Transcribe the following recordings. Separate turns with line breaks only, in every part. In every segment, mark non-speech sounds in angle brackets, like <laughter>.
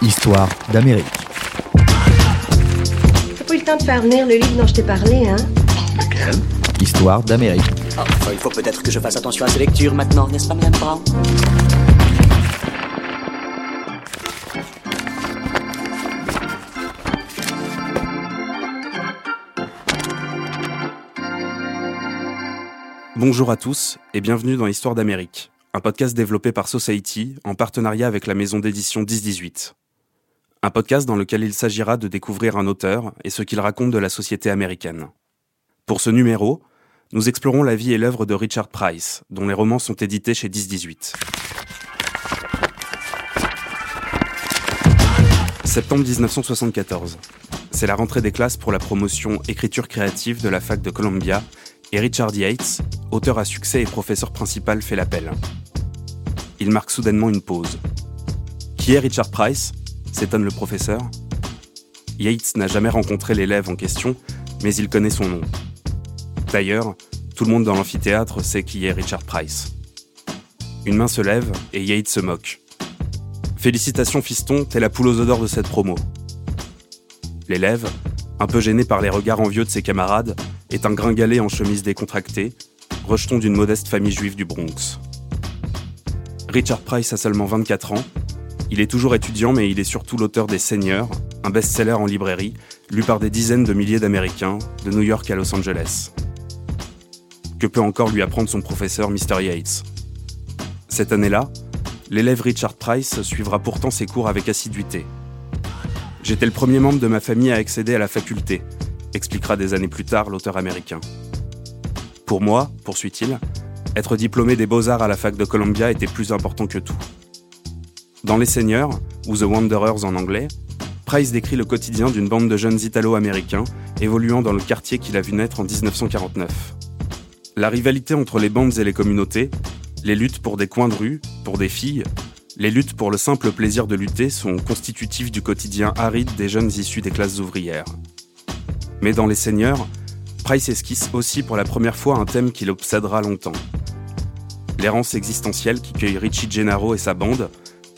Histoire d'Amérique.
T'as pas eu le temps de faire venir le livre dont je t'ai parlé, hein?
Lequel
Histoire d'Amérique.
Enfin, il faut peut-être que je fasse attention à ces lectures maintenant, n'est-ce pas, Madame Brown?
Bonjour à tous et bienvenue dans Histoire d'Amérique, un podcast développé par Society en partenariat avec la maison d'édition 1018. Un podcast dans lequel il s'agira de découvrir un auteur et ce qu'il raconte de la société américaine. Pour ce numéro, nous explorons la vie et l'œuvre de Richard Price, dont les romans sont édités chez 1018. Septembre 1974. C'est la rentrée des classes pour la promotion écriture créative de la fac de Columbia et Richard Yates, auteur à succès et professeur principal, fait l'appel. Il marque soudainement une pause. Qui est Richard Price? S'étonne le professeur. Yates n'a jamais rencontré l'élève en question, mais il connaît son nom. D'ailleurs, tout le monde dans l'amphithéâtre sait qui est Richard Price. Une main se lève et Yates se moque. Félicitations fiston, t'es la poule aux odeurs de cette promo. L'élève, un peu gêné par les regards envieux de ses camarades, est un gringalet en chemise décontractée, rejeton d'une modeste famille juive du Bronx. Richard Price a seulement 24 ans. Il est toujours étudiant, mais il est surtout l'auteur des Seigneurs, un best-seller en librairie, lu par des dizaines de milliers d'Américains, de New York à Los Angeles. Que peut encore lui apprendre son professeur Mr. Yates? Cette année-là, l'élève Richard Price suivra pourtant ses cours avec assiduité. J'étais le premier membre de ma famille à accéder à la faculté, expliquera des années plus tard l'auteur américain. Pour moi, poursuit-il, être diplômé des beaux-arts à la fac de Columbia était plus important que tout. Dans Les Seigneurs, ou The Wanderers en anglais, Price décrit le quotidien d'une bande de jeunes italo-américains évoluant dans le quartier qu'il a vu naître en 1949. La rivalité entre les bandes et les communautés, les luttes pour des coins de rue, pour des filles, les luttes pour le simple plaisir de lutter sont constitutifs du quotidien aride des jeunes issus des classes ouvrières. Mais dans Les Seigneurs, Price esquisse aussi pour la première fois un thème qui l'obsédera longtemps. L'errance existentielle qui cueille Richie Gennaro et sa bande,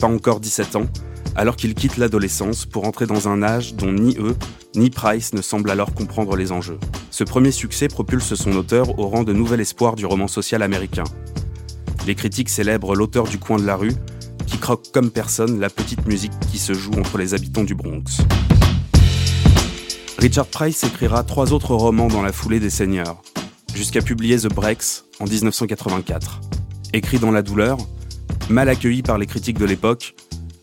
pas encore 17 ans, alors qu'ils quittent l'adolescence pour entrer dans un âge dont ni eux, ni Price ne semblent alors comprendre les enjeux. Ce premier succès propulse son auteur au rang de nouvel espoir du roman social américain. Les critiques célèbrent l'auteur du coin de la rue, qui croque comme personne la petite musique qui se joue entre les habitants du Bronx. Richard Price écrira trois autres romans dans la foulée des Seigneurs, jusqu'à publier The Breaks en 1984. Écrit dans la douleur, mal accueilli par les critiques de l'époque,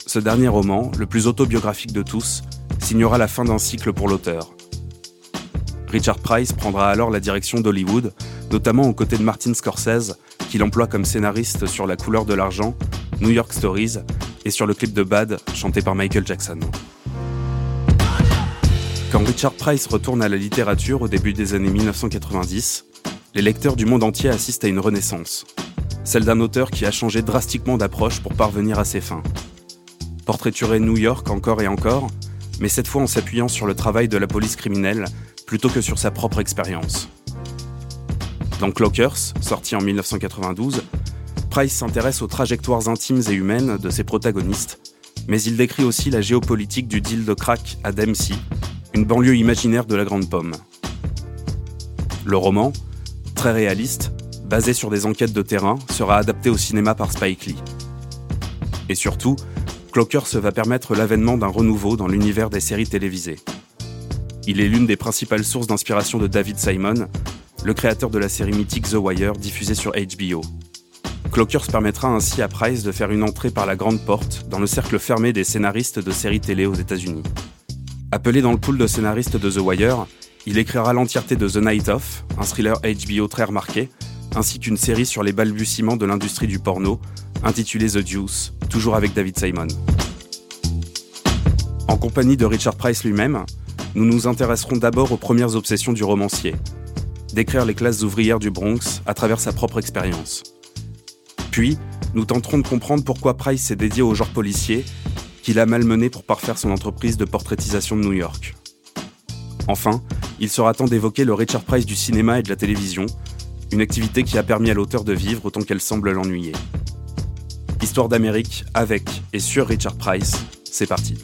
ce dernier roman, le plus autobiographique de tous, signera la fin d'un cycle pour l'auteur. Richard Price prendra alors la direction d'Hollywood, notamment aux côtés de Martin Scorsese, qu'il emploie comme scénariste sur La couleur de l'argent, New York Stories et sur le clip de Bad chanté par Michael Jackson. Quand Richard Price retourne à la littérature au début des années 1990, les lecteurs du monde entier assistent à une renaissance, celle d'un auteur qui a changé drastiquement d'approche pour parvenir à ses fins. Portraiturer New York encore et encore, mais cette fois en s'appuyant sur le travail de la police criminelle plutôt que sur sa propre expérience. Dans Clockers, sorti en 1992, Price s'intéresse aux trajectoires intimes et humaines de ses protagonistes, mais il décrit aussi la géopolitique du deal de crack à Dempsey, une banlieue imaginaire de la Grande Pomme. Le roman, très réaliste, basé sur des enquêtes de terrain, sera adapté au cinéma par Spike Lee. Et surtout, Clockers va permettre l'avènement d'un renouveau dans l'univers des séries télévisées. Il est l'une des principales sources d'inspiration de David Simon, le créateur de la série mythique The Wire diffusée sur HBO. Clockers permettra ainsi à Price de faire une entrée par la grande porte dans le cercle fermé des scénaristes de séries télé aux États-Unis. Appelé dans le pool de scénaristes de The Wire, il écrira l'entièreté de The Night Of, un thriller HBO très remarqué, ainsi qu'une série sur les balbutiements de l'industrie du porno, intitulée The Deuce, toujours avec David Simon. En compagnie de Richard Price lui-même, nous nous intéresserons d'abord aux premières obsessions du romancier, décrire les classes ouvrières du Bronx à travers sa propre expérience. Puis, nous tenterons de comprendre pourquoi Price s'est dédié au genre policier qu'il a malmené pour parfaire son entreprise de portraitisation de New York. Enfin, il sera temps d'évoquer le Richard Price du cinéma et de la télévision, une activité qui a permis à l'auteur de vivre autant qu'elle semble l'ennuyer. Histoire d'Amérique avec et sur Richard Price, C'est parti.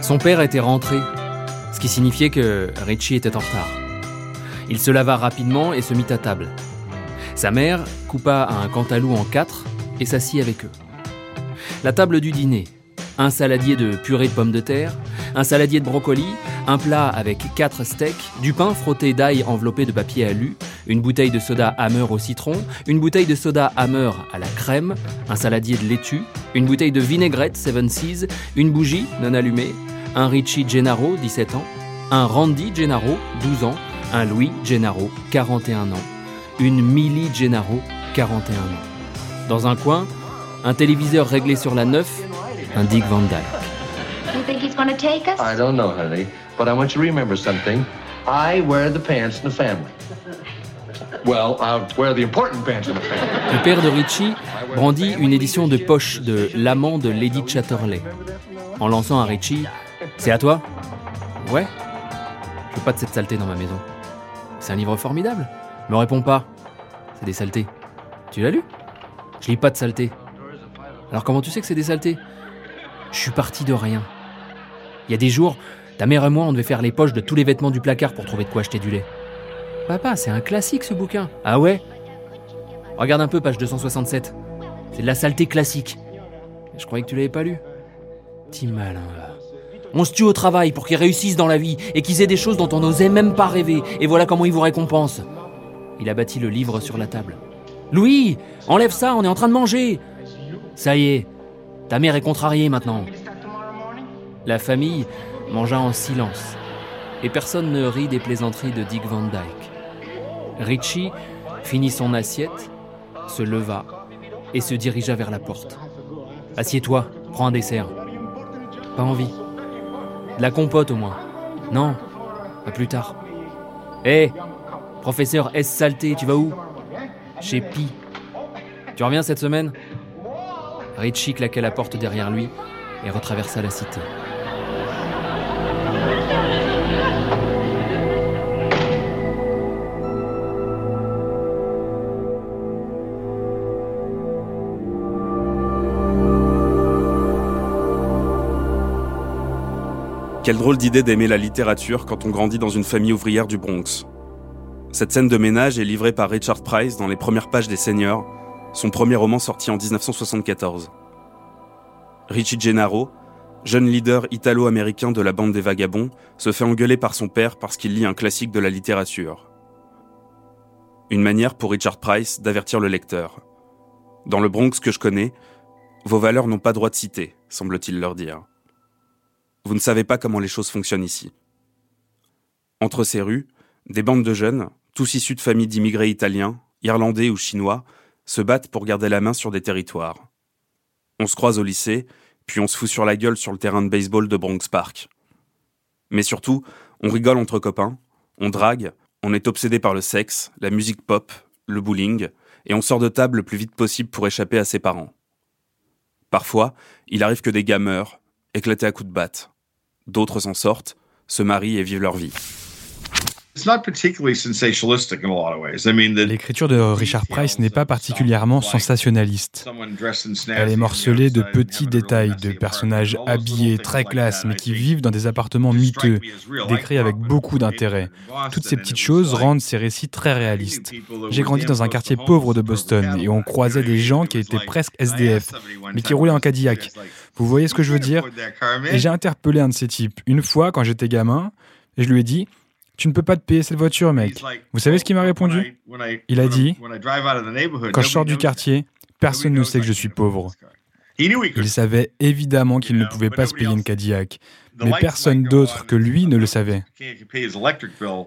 Son père était rentré, ce qui signifiait que Richie était en retard. Il se lava rapidement et se mit à table. Sa mère coupa un cantalou en quatre et s'assit avec eux. La table du dîner, un saladier de purée de pommes de terre, un saladier de brocoli, un plat avec quatre steaks, du pain frotté d'ail enveloppé de papier alu, une bouteille de soda Hammer au citron, une bouteille de soda Hammer à la crème, un saladier de laitue, une bouteille de vinaigrette Seven Seas, une bougie non allumée, un Richie Gennaro, 17 ans, un Randy Gennaro, 12 ans, un Louis Gennaro, 41 ans, une Millie Gennaro, 41 ans. Dans un coin, un téléviseur réglé sur la 9, un Dick Van Dyke.
You think he's going to take us?
I don't know, honey, but I want you to remember something. I wear the pants in the family. Well, wear the important pants in the family.
Le père de Richie brandit une édition de poche de L'amant de Lady Chatterley. En lançant à Richie C'est à toi? Ouais Je veux pas de cette saleté dans ma maison. C'est un livre formidable. Me réponds pas. C'est des saletés. Tu l'as lu? Je lis pas de saletés. Alors comment tu sais que c'est des saletés? Je suis parti de rien. Il y a des jours, ta mère et moi, on devait faire les poches de tous les vêtements du placard pour trouver de quoi acheter du lait. Papa, c'est un classique ce bouquin. Ah ouais? Regarde un peu, page 267. C'est de la saleté classique. Je croyais que tu l'avais pas lu. Petit malin, va. On se tue au travail pour qu'ils réussissent dans la vie et qu'ils aient des choses dont on n'osait même pas rêver. Et voilà comment ils vous récompensent. Il a bâti le livre sur la table. Louis, enlève ça, on est en train de manger. Ça y est, ta mère est contrariée maintenant. La famille mangea en silence. Et personne ne rit des plaisanteries de Dick Van Dyke. Richie finit son assiette, se leva et se dirigea vers la porte. Assieds-toi, prends un dessert. Pas envie. De la compote au moins. Non, à plus tard. Hé, professeur S. Saleté, tu vas où? Chez Pi. Tu reviens cette semaine? Richie claqua la porte derrière lui et retraversa la cité.
Quelle drôle d'idée d'aimer la littérature quand on grandit dans une famille ouvrière du Bronx. Cette scène de ménage est livrée par Richard Price dans les premières pages des Seigneurs, son premier roman sorti en 1974. Richie Gennaro, jeune leader italo-américain de la bande des vagabonds, se fait engueuler par son père parce qu'il lit un classique de la littérature. Une manière pour Richard Price d'avertir le lecteur. Dans le Bronx que je connais, vos valeurs n'ont pas droit de citer, semble-t-il leur dire. Vous ne savez pas comment les choses fonctionnent ici. Entre ces rues, des bandes de jeunes, tous issus de familles d'immigrés italiens, irlandais ou chinois, se battent pour garder la main sur des territoires. On se croise au lycée, puis on se fout sur la gueule sur le terrain de baseball de Bronx Park. Mais surtout, on rigole entre copains, on drague, on est obsédé par le sexe, la musique pop, le bowling, et on sort de table le plus vite possible pour échapper à ses parents. Parfois, il arrive que des gars meurent, éclatés à coups de batte. D'autres s'en sortent, se marient et vivent leur vie.
L'écriture de Richard Price n'est pas particulièrement sensationnaliste. Elle est morcelée de petits détails, de personnages habillés très classe, mais qui vivent dans des appartements miteux, décrits avec beaucoup d'intérêt. Toutes ces petites choses rendent ces récits très réalistes. J'ai grandi dans un quartier pauvre de Boston et on croisait des gens qui étaient presque SDF, mais qui roulaient en Cadillac. Vous voyez ce que je veux dire? Et j'ai interpellé un de ces types une fois quand j'étais gamin, et je lui ai dit tu ne peux pas te payer cette voiture, mec. Vous savez ce qu'il m'a répondu Il a dit Quand je sors du quartier, personne ne sait que je suis pauvre. Il savait évidemment qu'il ne pouvait pas se payer une Cadillac, mais personne d'autre que lui ne le savait.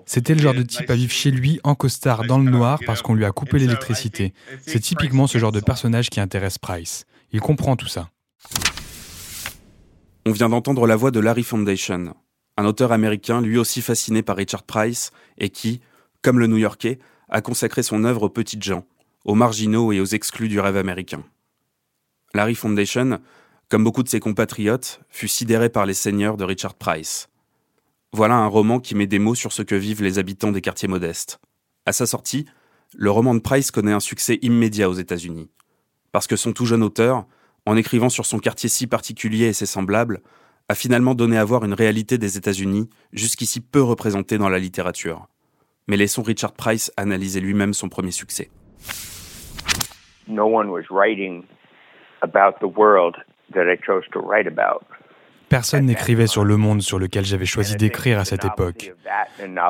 C'était le genre de type à vivre chez lui en costard dans le noir parce qu'on lui a coupé l'électricité. C'est typiquement ce genre de personnage qui intéresse Price. Il comprend tout ça.
On vient d'entendre la voix de Larry Foundation, un auteur américain lui aussi fasciné par Richard Price et qui, comme le New-Yorkais, a consacré son œuvre aux petites gens, aux marginaux et aux exclus du rêve américain. Larry Foundation comme beaucoup de ses compatriotes, fut sidéré par les seigneurs de Richard Price. Voilà un roman qui met des mots sur ce que vivent les habitants des quartiers modestes. À sa sortie, le roman de Price connaît un succès immédiat aux États-Unis. Parce que son tout jeune auteur, en écrivant sur son quartier si particulier et ses semblables, a finalement donné à voir une réalité des États-Unis jusqu'ici peu représentée dans la littérature. Mais laissons Richard Price analyser lui-même son premier succès.
No one was writing about the world that I chose to write about.
Personne n'écrivait sur le monde sur lequel j'avais choisi d'écrire à cette époque.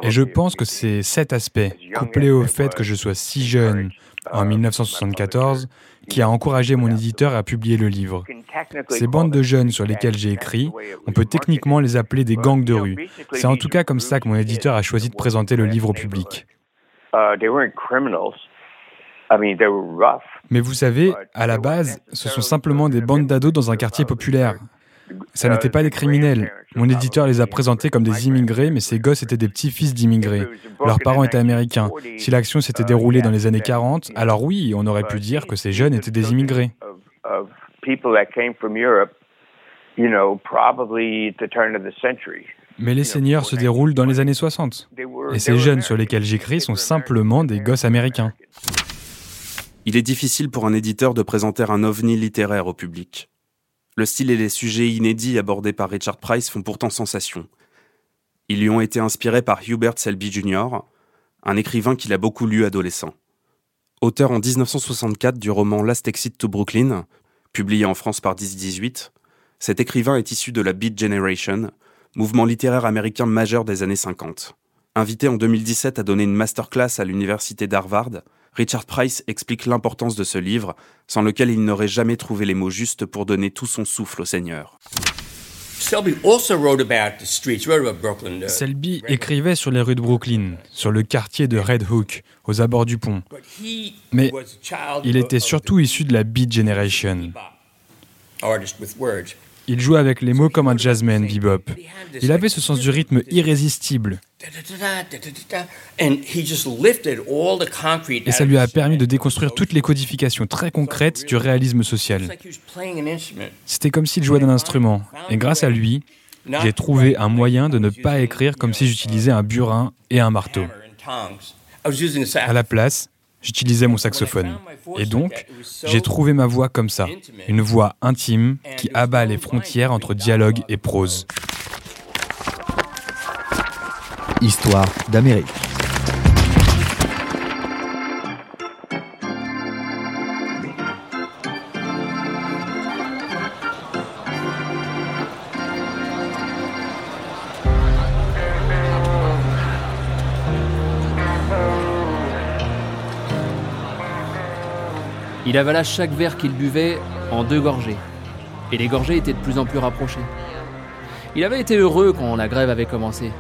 Et je pense que c'est cet aspect, couplé au fait que je sois si jeune en 1974, qui a encouragé mon éditeur à publier le livre. Ces bandes de jeunes sur lesquelles j'ai écrit, on peut techniquement les appeler des gangs de rue. C'est en tout cas comme ça que mon éditeur a choisi de présenter le livre au public. Mais vous savez, à la base, ce sont simplement des bandes d'ados dans un quartier populaire. Ça n'était pas des criminels. Mon éditeur les a présentés comme des immigrés, mais ces gosses étaient des petits-fils d'immigrés. Leurs parents étaient américains. Si l'action s'était déroulée dans les années 40, alors oui, on aurait pu dire que ces jeunes étaient des immigrés. Mais les seigneurs se déroulent dans les années 60. Et ces jeunes sur lesquels j'écris sont simplement des gosses américains.
Il est difficile pour un éditeur de présenter un ovni littéraire au public. Le style et les sujets inédits abordés par Richard Price font pourtant sensation. Ils lui ont été inspirés par Hubert Selby Jr., un écrivain qu'il a beaucoup lu adolescent. Auteur en 1964 du roman Last Exit to Brooklyn, publié en France par 1018, cet écrivain est issu de la Beat Generation, mouvement littéraire américain majeur des années 50. Invité en 2017 à donner une masterclass à l'université d'Harvard, Richard Price explique l'importance de ce livre, sans lequel il n'aurait jamais trouvé les mots justes pour donner tout son souffle au Seigneur.
Selby écrivait sur les rues de Brooklyn, sur le quartier de Red Hook, aux abords du pont. Mais il était surtout issu de la Beat Generation. Il jouait avec les mots comme un jazzman bebop. Il avait ce sens du rythme irrésistible. Et ça lui a permis de déconstruire toutes les codifications très concrètes du réalisme social. C'était comme s'il jouait d'un instrument. Et grâce à lui, j'ai trouvé un moyen de ne pas écrire comme si j'utilisais un burin et un marteau. À la place, j'utilisais mon saxophone. Et donc, j'ai trouvé ma voix comme ça, une voix intime qui abat les frontières entre dialogue et prose.
Histoire d'Amérique.
Il avala chaque verre qu'il buvait en deux gorgées. Et les gorgées étaient de plus en plus rapprochées. Il avait été heureux quand la grève avait commencé.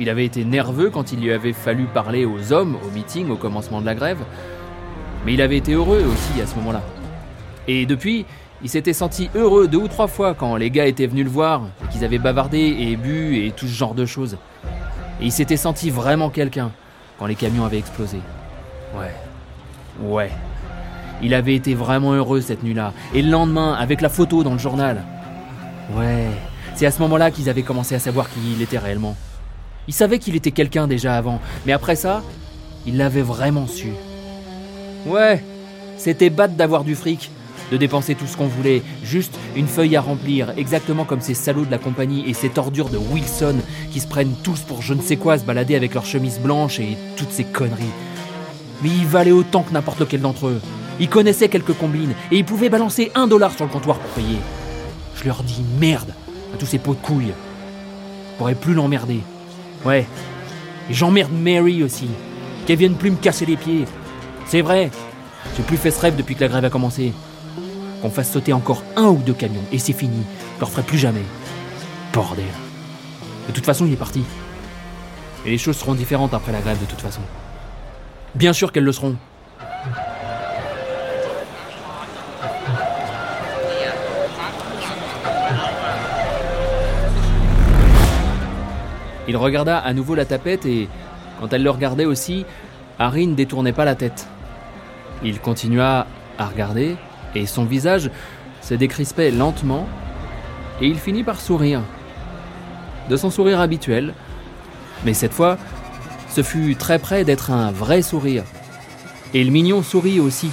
Il avait été nerveux quand il lui avait fallu parler aux hommes au meeting au commencement de la grève. Mais il avait été heureux aussi à ce moment-là. Et depuis, il s'était senti heureux deux ou trois fois quand les gars étaient venus le voir, qu'ils avaient bavardé et bu et tout ce genre de choses. Et il s'était senti vraiment quelqu'un quand les camions avaient explosé. Ouais. Ouais. Il avait été vraiment heureux cette nuit-là. Et le lendemain, avec la photo dans le journal. Ouais, c'est à ce moment-là qu'ils avaient commencé à savoir qui il était réellement. Ils savaient qu'il était quelqu'un déjà avant, mais après ça, ils l'avaient vraiment su. Ouais, c'était bête d'avoir du fric, de dépenser tout ce qu'on voulait, juste une feuille à remplir, exactement comme ces salauds de la compagnie et ces ordures de Wilson qui se prennent tous pour je ne sais quoi se balader avec leurs chemises blanches et toutes ces conneries. Mais ils valaient autant que n'importe lequel d'entre eux. Ils connaissaient quelques combines et ils pouvaient balancer un dollar sur le comptoir pour payer. Je leur dis merde à tous ces pots de couilles. Je pourrais plus l'emmerder. Ouais. Et j'emmerde Mary aussi. Qu'elle vienne plus me casser les pieds. C'est vrai. J'ai plus fait ce rêve depuis que la grève a commencé. Qu'on fasse sauter encore un ou deux camions et c'est fini. Je le referai plus jamais. Bordel. De toute façon, il est parti. Et les choses seront différentes après la grève de toute façon. Bien sûr qu'elles le seront. Il regarda à nouveau la tapette et, quand elle le regardait aussi, Harry ne détournait pas la tête. Il continua à regarder et son visage se décrispait lentement et il finit par sourire. De son sourire habituel, mais cette fois, ce fut très près d'être un vrai sourire. Et le mignon sourit aussi,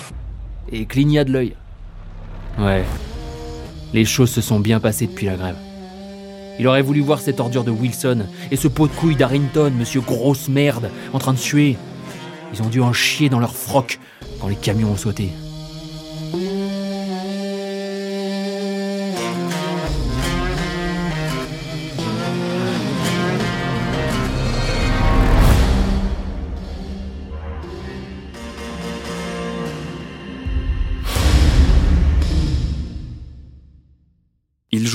et cligna de l'œil. Ouais, les choses se sont bien passées depuis la grève. Il aurait voulu voir cette ordure de Wilson et ce pot de couille d'Arrington, monsieur grosse merde, en train de suer. Ils ont dû en chier dans leur froc quand les camions ont sauté.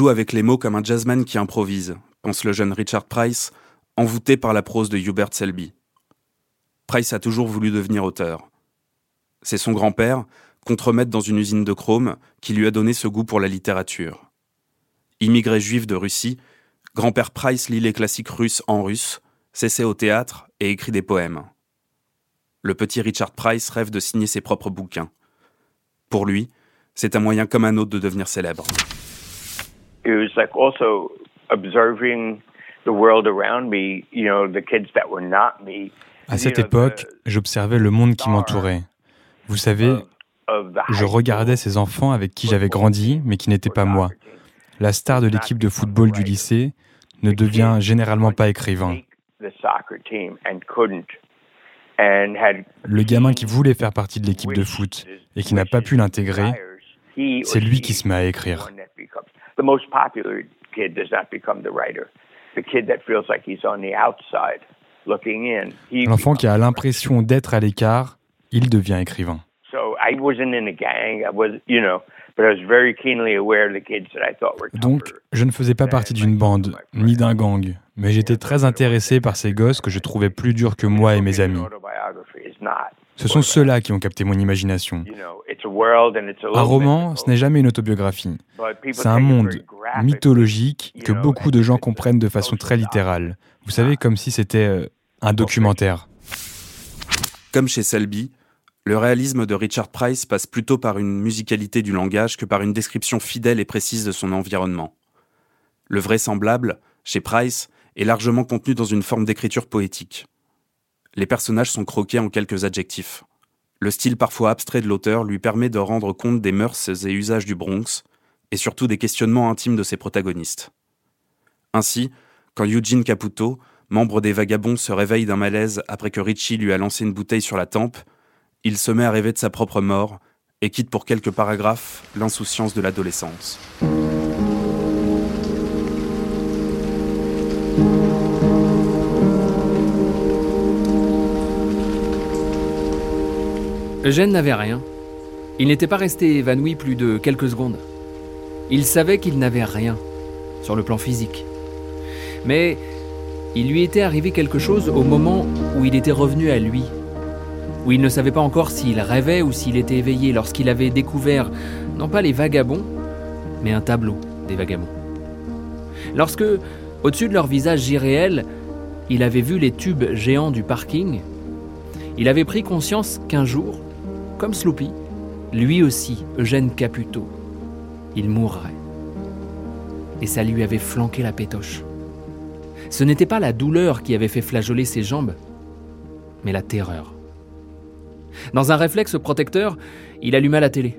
Avec les mots comme un jazzman qui improvise, pense le jeune Richard Price, envoûté par la prose de Hubert Selby. Price a toujours voulu devenir auteur. C'est son grand-père, contremaître dans une usine de chrome, qui lui a donné ce goût pour la littérature. Immigré juif de Russie, grand-père Price lit les classiques russes en russe, s'essaie au théâtre et écrit des poèmes. Le petit Richard Price rêve de signer ses propres bouquins. Pour lui, c'est un moyen comme un autre de devenir célèbre.
It was like also observing the world around me, you know, the kids that were not me.
À cette époque, j'observais le monde qui m'entourait. Vous savez, je regardais ces enfants avec qui j'avais grandi, mais qui n'étaient pas moi. La star de l'équipe de football du lycée ne devient généralement pas écrivain. Le gamin qui voulait faire partie de l'équipe de foot et qui n'a pas pu l'intégrer, c'est lui qui se met à écrire. L'enfant qui a l'impression d'être à l'écart, il devient écrivain. Donc, je ne faisais pas partie d'une bande, ni d'un gang, mais j'étais très intéressé par ces gosses que je trouvais plus durs que moi et mes amis. Ce sont ceux-là qui ont capté mon imagination. Un roman, ce n'est jamais une autobiographie. C'est un monde mythologique que beaucoup de gens comprennent de façon très littérale. Vous savez, comme si c'était euh, un documentaire.
Comme chez Selby, le réalisme de Richard Price passe plutôt par une musicalité du langage que par une description fidèle et précise de son environnement. Le vraisemblable, chez Price, est largement contenu dans une forme d'écriture poétique. Les personnages sont croqués en quelques adjectifs. Le style parfois abstrait de l'auteur lui permet de rendre compte des mœurs et usages du Bronx, et surtout des questionnements intimes de ses protagonistes. Ainsi, quand Eugene Caputo, membre des Vagabonds, se réveille d'un malaise après que Richie lui a lancé une bouteille sur la tempe, il se met à rêver de sa propre mort et quitte pour quelques paragraphes l'insouciance de l'adolescence.
Eugène n'avait rien. Il n'était pas resté évanoui plus de quelques secondes. Il savait qu'il n'avait rien sur le plan physique. Mais il lui était arrivé quelque chose au moment où il était revenu à lui, où il ne savait pas encore s'il rêvait ou s'il était éveillé lorsqu'il avait découvert non pas les vagabonds, mais un tableau des vagabonds. Lorsque, au-dessus de leur visage irréel, il avait vu les tubes géants du parking, il avait pris conscience qu'un jour, comme Sloopy, lui aussi, Eugène Caputo, il mourrait. Et ça lui avait flanqué la pétoche. Ce n'était pas la douleur qui avait fait flageoler ses jambes, mais la terreur. Dans un réflexe protecteur, il alluma la télé.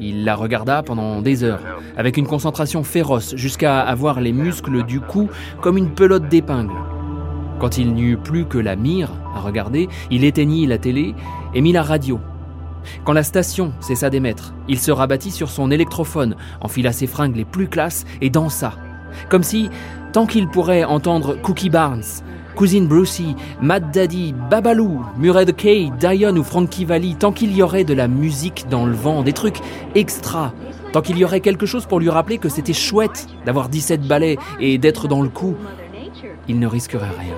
Il la regarda pendant des heures, avec une concentration féroce, jusqu'à avoir les muscles du cou comme une pelote d'épingle. Quand il n'eut plus que la mire à regarder, il éteignit la télé et mit la radio quand la station cessa d'émettre, il se rabattit sur son électrophone, enfila ses fringues les plus classes et dansa. Comme si, tant qu'il pourrait entendre Cookie Barnes, Cousine Brucey, Mad Daddy, Babaloo, Murray Kay, Diane ou Frankie Valli, tant qu'il y aurait de la musique dans le vent, des trucs extra, tant qu'il y aurait quelque chose pour lui rappeler que c'était chouette d'avoir 17 balais et d'être dans le coup, il ne risquerait rien.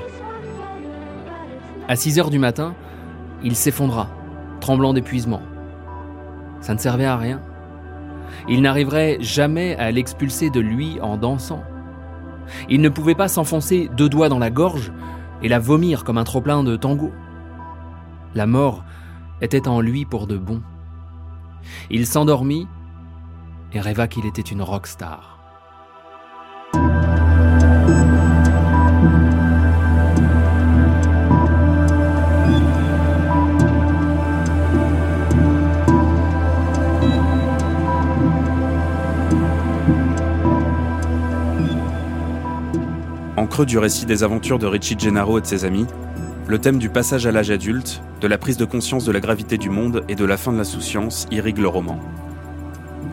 À 6 heures du matin, il s'effondra tremblant d'épuisement. Ça ne servait à rien. Il n'arriverait jamais à l'expulser de lui en dansant. Il ne pouvait pas s'enfoncer deux doigts dans la gorge et la vomir comme un trop-plein de tango. La mort était en lui pour de bon. Il s'endormit et rêva qu'il était une rockstar.
Creux du récit des aventures de Richie Gennaro et de ses amis, le thème du passage à l'âge adulte, de la prise de conscience de la gravité du monde et de la fin de la souciance irrigue le roman.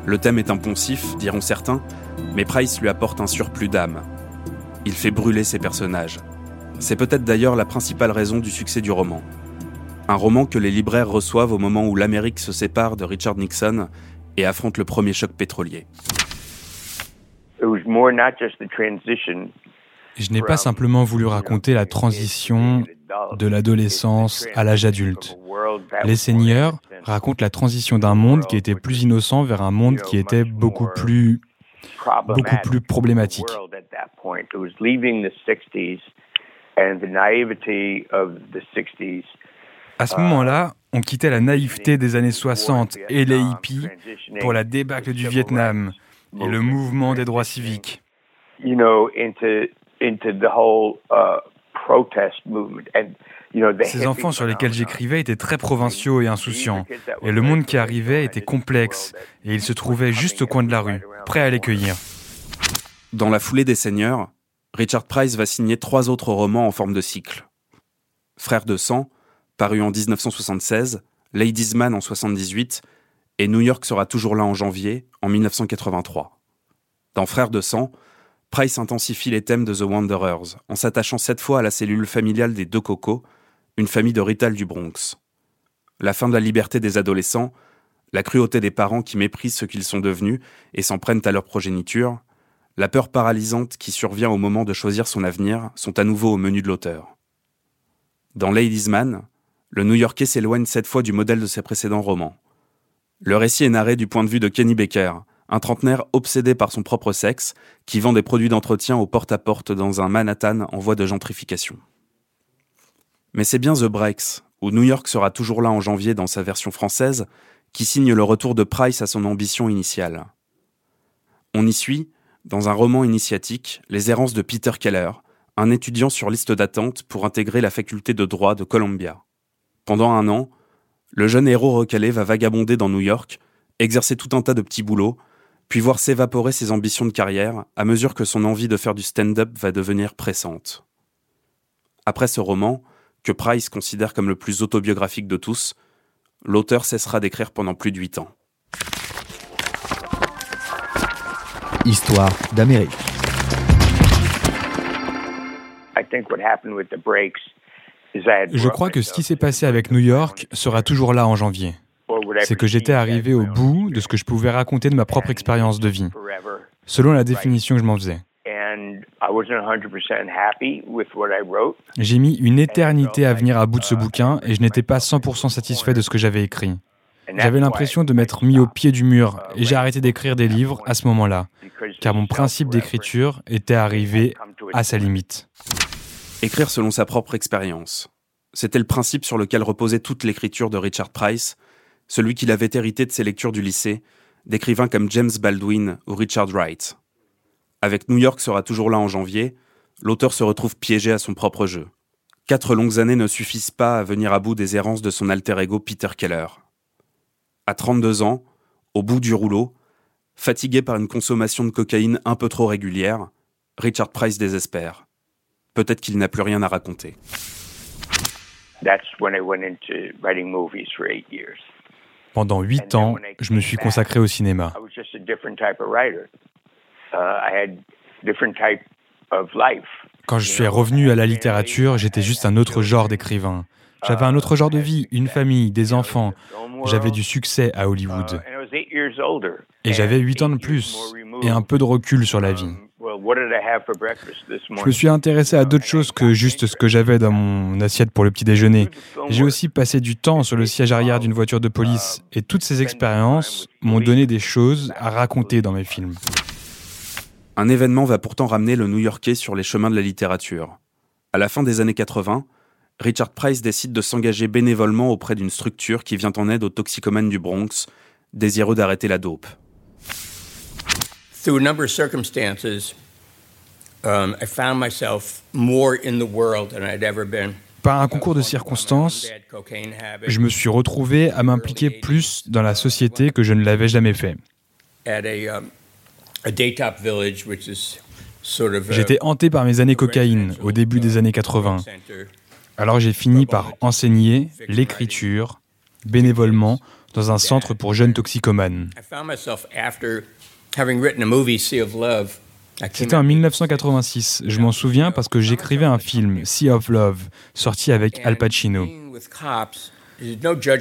Le thème est impensif, diront certains, mais Price lui apporte un surplus d'âme. Il fait brûler ses personnages. C'est peut-être d'ailleurs la principale raison du succès du roman. Un roman que les libraires reçoivent au moment où l'Amérique se sépare de Richard Nixon et affronte le premier choc pétrolier.
Je n'ai pas simplement voulu raconter la transition de l'adolescence à l'âge adulte. Les Seigneurs racontent la transition d'un monde qui était plus innocent vers un monde qui était beaucoup plus beaucoup plus problématique. À ce moment-là, on quittait la naïveté des années 60 et les hippies pour la débâcle du Vietnam et le mouvement des droits civiques. Uh, Ces enfants sur lesquels j'écrivais étaient très provinciaux et insouciants, et le monde qui arrivait était complexe, et ils se trouvaient juste au coin de la rue, prêts à les cueillir.
Dans la foulée des Seigneurs, Richard Price va signer trois autres romans en forme de cycle. Frères de sang, paru en 1976, Ladies Man en 78, et New York sera toujours là en janvier, en 1983. Dans Frères de sang, Price intensifie les thèmes de The Wanderers, en s'attachant cette fois à la cellule familiale des deux cocos, une famille de Rital du Bronx. La fin de la liberté des adolescents, la cruauté des parents qui méprisent ce qu'ils sont devenus et s'en prennent à leur progéniture, la peur paralysante qui survient au moment de choisir son avenir sont à nouveau au menu de l'auteur. Dans Ladies Man, le New-Yorkais s'éloigne cette fois du modèle de ses précédents romans. Le récit est narré du point de vue de Kenny Baker, un trentenaire obsédé par son propre sexe, qui vend des produits d'entretien au porte-à-porte dans un Manhattan en voie de gentrification. Mais c'est bien The Breaks, où New York sera toujours là en janvier dans sa version française, qui signe le retour de Price à son ambition initiale. On y suit, dans un roman initiatique, les errances de Peter Keller, un étudiant sur liste d'attente pour intégrer la faculté de droit de Columbia. Pendant un an, le jeune héros recalé va vagabonder dans New York, exercer tout un tas de petits boulots, puis voir s'évaporer ses ambitions de carrière à mesure que son envie de faire du stand-up va devenir pressante. Après ce roman, que Price considère comme le plus autobiographique de tous, l'auteur cessera d'écrire pendant plus de huit ans.
Histoire d'Amérique.
Je crois que ce qui s'est passé avec New York sera toujours là en janvier c'est que j'étais arrivé au bout de ce que je pouvais raconter de ma propre expérience de vie, selon la définition que je m'en faisais. J'ai mis une éternité à venir à bout de ce bouquin et je n'étais pas 100% satisfait de ce que j'avais écrit. J'avais l'impression de m'être mis au pied du mur et j'ai arrêté d'écrire des livres à ce moment-là, car mon principe d'écriture était arrivé à sa limite.
Écrire selon sa propre expérience. C'était le principe sur lequel reposait toute l'écriture de Richard Price, celui qu'il avait hérité de ses lectures du lycée, d'écrivains comme James Baldwin ou Richard Wright. Avec New York sera toujours là en janvier, l'auteur se retrouve piégé à son propre jeu. Quatre longues années ne suffisent pas à venir à bout des errances de son alter ego Peter Keller. À 32 ans, au bout du rouleau, fatigué par une consommation de cocaïne un peu trop régulière, Richard Price désespère. Peut-être qu'il n'a plus rien à raconter.
Pendant huit ans, je me suis consacré au cinéma. Quand je suis revenu à la littérature, j'étais juste un autre genre d'écrivain. J'avais un autre genre de vie, une famille, des enfants. J'avais du succès à Hollywood. Et j'avais huit ans de plus et un peu de recul sur la vie. Je me suis intéressé à d'autres choses que juste ce que j'avais dans mon assiette pour le petit déjeuner. J'ai aussi passé du temps sur le siège arrière d'une voiture de police et toutes ces expériences m'ont donné des choses à raconter dans mes films.
Un événement va pourtant ramener le New-Yorkais sur les chemins de la littérature. À la fin des années 80, Richard Price décide de s'engager bénévolement auprès d'une structure qui vient en aide aux toxicomanes du Bronx, désireux d'arrêter la dope.
through a number of circumstances,
Par un concours de circonstances, je me suis retrouvé à m'impliquer plus dans la société que je ne l'avais jamais fait.
Um,
J'étais hanté par mes années cocaïne au début des années 80. Alors j'ai fini par enseigner l'écriture bénévolement dans un centre pour jeunes toxicomanes. C'était en 1986, je m'en souviens parce que j'écrivais un film, Sea of Love, sorti avec Al Pacino.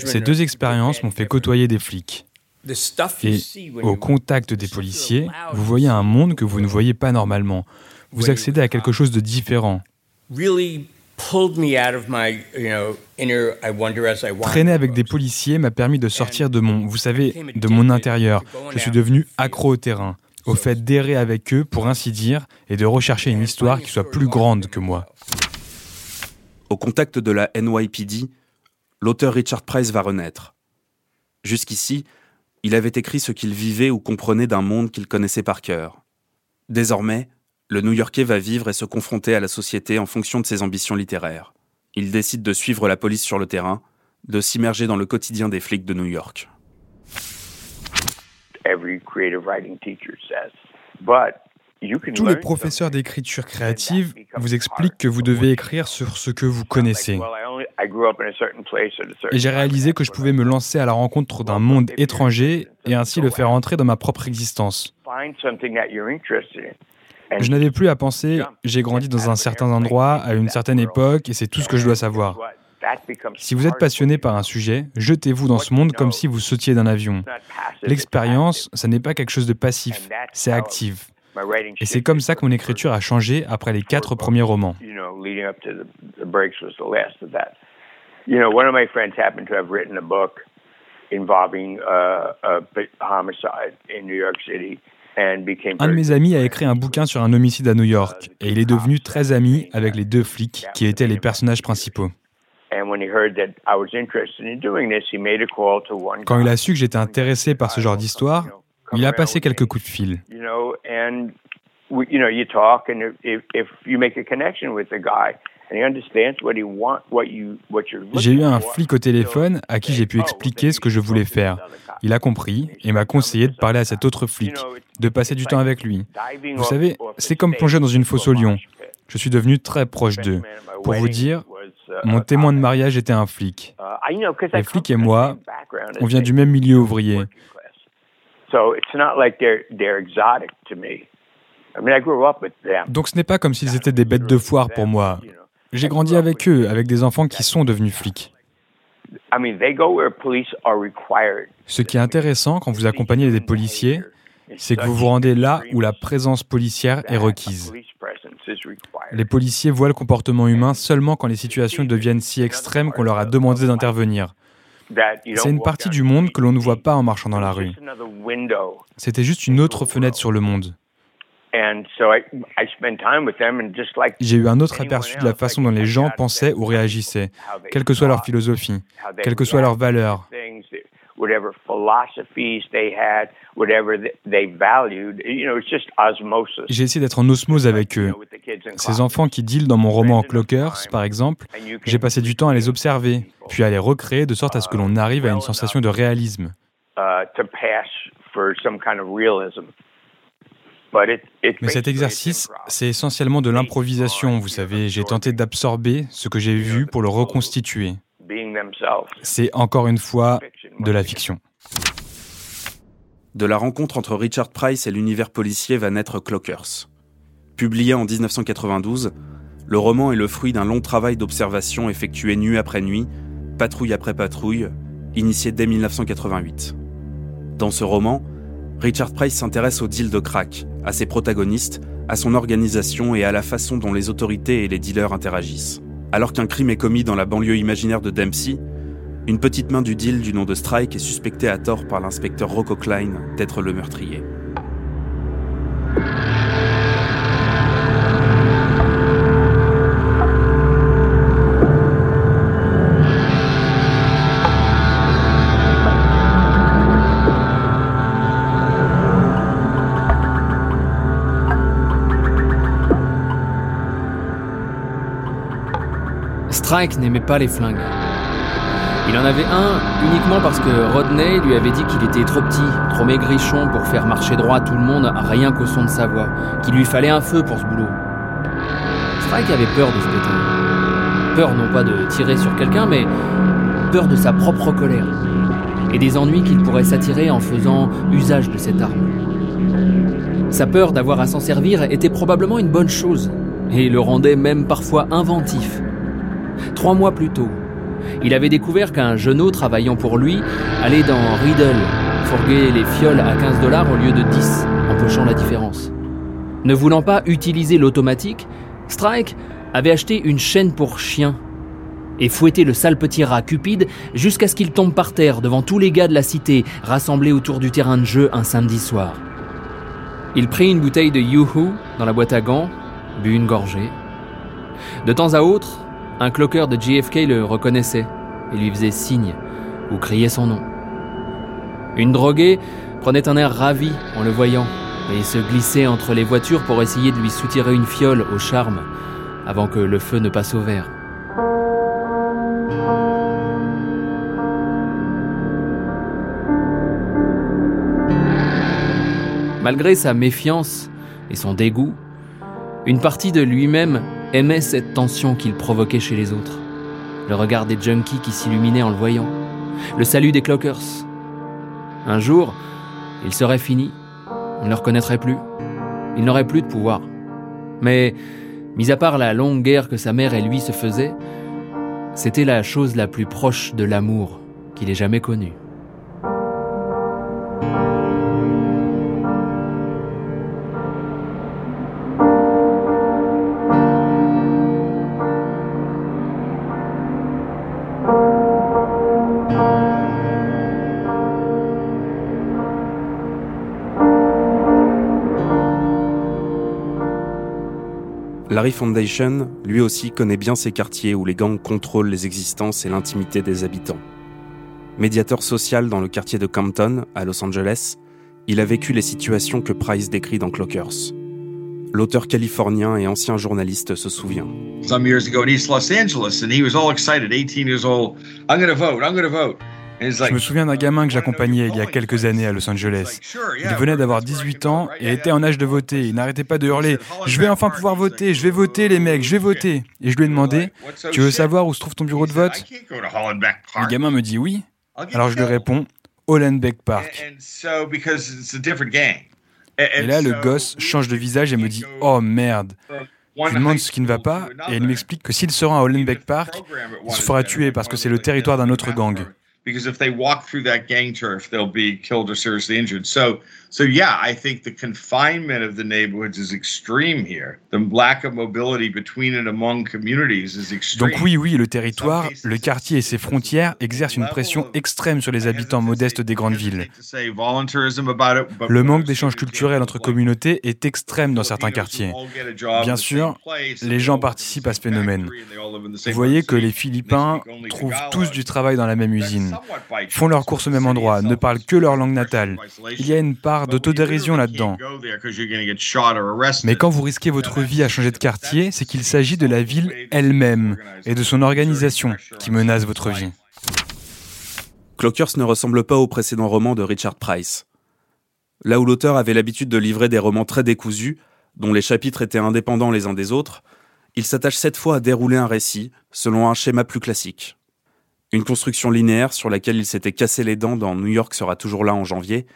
Ces deux expériences m'ont fait côtoyer des flics. Et au contact des policiers, vous voyez un monde que vous ne voyez pas normalement. Vous accédez à quelque chose de différent. Traîner avec des policiers m'a permis de sortir de mon, vous savez, de mon intérieur. Je suis devenu accro au terrain, au fait d'errer avec eux, pour ainsi dire, et de rechercher une histoire qui soit plus grande que moi.
Au contact de la NYPD, l'auteur Richard Price va renaître. Jusqu'ici, il avait écrit ce qu'il vivait ou comprenait d'un monde qu'il connaissait par cœur. Désormais, le New-Yorkais va vivre et se confronter à la société en fonction de ses ambitions littéraires. Il décide de suivre la police sur le terrain, de s'immerger dans le quotidien des flics de New York.
Tous les professeurs d'écriture créative vous expliquent que vous devez écrire sur ce que vous connaissez. Et j'ai réalisé que je pouvais me lancer à la rencontre d'un monde étranger et ainsi le faire entrer dans ma propre existence. Je n'avais plus à penser, j'ai grandi dans un certain endroit, à une certaine époque, et c'est tout ce que je dois savoir. Si vous êtes passionné par un sujet, jetez-vous dans ce monde comme si vous sautiez d'un avion. L'expérience, ce n'est pas quelque chose de passif, c'est actif. Et c'est comme ça que mon écriture a changé après les quatre premiers romans. uh. Un de mes amis a écrit un bouquin sur un homicide à New York et il est devenu très ami avec les deux flics qui étaient les personnages principaux. Quand il a su que j'étais intéressé par ce genre d'histoire, il a passé quelques coups de fil. J'ai eu un flic au téléphone à qui j'ai pu expliquer ce que je voulais faire. Il a compris et m'a conseillé de parler à cet autre flic, de passer du temps avec lui. Vous savez, c'est comme plonger dans une fosse au lion. Je suis devenu très proche d'eux. Pour vous dire, mon témoin de mariage était un flic. Les flics et moi, on vient du même milieu ouvrier. Donc ce n'est pas comme s'ils étaient des bêtes de foire pour moi. J'ai grandi avec eux, avec des enfants qui sont devenus flics. Ce qui est intéressant quand vous accompagnez des policiers, c'est que vous vous rendez là où la présence policière est requise. Les policiers voient le comportement humain seulement quand les situations deviennent si extrêmes qu'on leur a demandé d'intervenir. C'est une partie du monde que l'on ne voit pas en marchant dans la rue. C'était juste une autre fenêtre sur le monde. J'ai eu un autre aperçu de la façon dont les gens pensaient ou réagissaient, quelle que soit leur philosophie, quelles que soient leurs valeurs. J'ai essayé d'être en osmose avec eux. Ces enfants qui dealent dans mon roman Clockers, par exemple, j'ai passé du temps à les observer, puis à les recréer de sorte à ce que l'on arrive à une sensation de réalisme. Mais cet exercice, c'est essentiellement de l'improvisation, vous savez. J'ai tenté d'absorber ce que j'ai vu pour le reconstituer. C'est encore une fois de la fiction.
De la rencontre entre Richard Price et l'univers policier va naître Clockers. Publié en 1992, le roman est le fruit d'un long travail d'observation effectué nuit après nuit, patrouille après patrouille, initié dès 1988. Dans ce roman, Richard Price s'intéresse au deal de crack, à ses protagonistes, à son organisation et à la façon dont les autorités et les dealers interagissent. Alors qu'un crime est commis dans la banlieue imaginaire de Dempsey, une petite main du deal du nom de Strike est suspectée à tort par l'inspecteur Rocco Klein d'être le meurtrier.
Strike n'aimait pas les flingues. Il en avait un uniquement parce que Rodney lui avait dit qu'il était trop petit, trop maigrichon pour faire marcher droit tout le monde rien qu'au son de sa voix, qu'il lui fallait un feu pour ce boulot. Strike avait peur de ce pétain. Peur non pas de tirer sur quelqu'un, mais peur de sa propre colère et des ennuis qu'il pourrait s'attirer en faisant usage de cette arme. Sa peur d'avoir à s'en servir était probablement une bonne chose, et le rendait même parfois inventif. Trois mois plus tôt, il avait découvert qu'un genou travaillant pour lui allait dans Riddle fourguer les fioles à 15 dollars au lieu de 10, empochant la différence. Ne voulant pas utiliser l'automatique, Strike avait acheté une chaîne pour chien et fouetté le sale petit rat cupide jusqu'à ce qu'il tombe par terre devant tous les gars de la cité rassemblés autour du terrain de jeu un samedi soir. Il prit une bouteille de Yoo-Hoo dans la boîte à gants, but une gorgée. De temps à autre, un cloqueur de JFK le reconnaissait et lui faisait signe ou criait son nom. Une droguée prenait un air ravi en le voyant et se glissait entre les voitures pour essayer de lui soutirer une fiole au charme avant que le feu ne passe au vert. Malgré sa méfiance et son dégoût, une partie de lui-même aimait cette tension qu'il provoquait chez les autres. Le regard des junkies qui s'illuminaient en le voyant. Le salut des clockers. Un jour, il serait fini. On ne le reconnaîtrait plus. Il n'aurait plus de pouvoir. Mais, mis à part la longue guerre que sa mère et lui se faisaient, c'était la chose la plus proche de l'amour qu'il ait jamais connue.
Larry Foundation, lui aussi, connaît bien ces quartiers où les gangs contrôlent les existences et l'intimité des habitants. Médiateur social dans le quartier de Compton, à Los Angeles, il a vécu les situations que Price décrit dans Clockers. L'auteur californien et ancien journaliste se souvient.
Some years ago in East Los Angeles, and he was all excited, 18 years old. I'm going to vote, I'm going to vote.
Je me souviens d'un gamin que j'accompagnais il y a quelques années à Los Angeles. Il venait d'avoir 18 ans et était en âge de voter. Il n'arrêtait pas de hurler ⁇ Je vais enfin pouvoir voter, je vais voter les mecs, je vais voter !⁇ Et je lui ai demandé ⁇ Tu veux savoir où se trouve ton bureau de vote ?⁇ Le gamin me dit oui. Alors je lui réponds ⁇ Hollenbeck Park. Et là, le gosse change de visage et me dit ⁇ Oh merde !⁇ je lui demande ce qui ne va pas et il m'explique que s'il se rend à Hollenbeck Park, il se fera tuer parce que c'est le territoire d'un autre gang
because if they walk through that gang turf, they'll be killed or seriously injured. So, so yeah, I think the confinement of the neighborhoods is extreme here. The lack of mobility between and among communities is extreme.
Donc oui, oui, le territoire, le quartier et ses frontières exercent une pression extrême sur les habitants modestes des grandes villes. Le manque d'échanges culturels entre communautés est extrême dans certains quartiers. Bien sûr, les gens participent à ce phénomène. Vous voyez que les Philippins trouvent tous du travail dans la même usine font leurs courses au même endroit, ne parlent que leur langue natale. Il y a une part d'autodérision là-dedans. Mais quand vous risquez votre vie à changer de quartier, c'est qu'il s'agit de la ville elle-même et de son organisation qui menace votre vie.
Clockers ne ressemble pas au précédent roman de Richard Price. Là où l'auteur avait l'habitude de livrer des romans très décousus, dont les chapitres étaient indépendants les uns des autres, il s'attache cette fois à dérouler un récit selon un schéma plus classique. Une construction linéaire sur laquelle il s'était cassé les dents dans New York sera toujours là en janvier,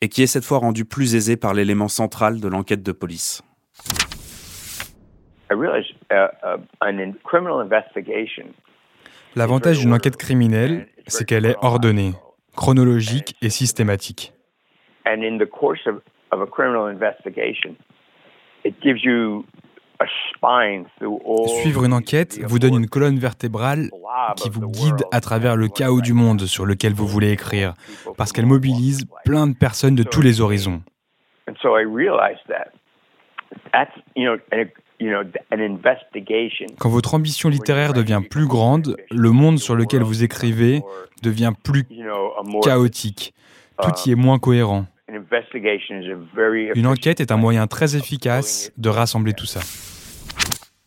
et qui est cette fois rendue plus aisée par l'élément central de l'enquête de police.
Uh,
L'avantage d'une enquête criminelle, c'est qu'elle est ordonnée, chronologique et systématique.
And in the course of, of a criminal investigation, it gives you
Suivre une enquête vous donne une colonne vertébrale qui vous guide à travers le chaos du monde sur lequel vous voulez écrire, parce qu'elle mobilise plein de personnes de tous les horizons. Quand votre ambition littéraire devient plus grande, le monde sur lequel vous écrivez devient plus chaotique. Tout y est moins cohérent. Une enquête est un moyen très efficace de rassembler tout ça.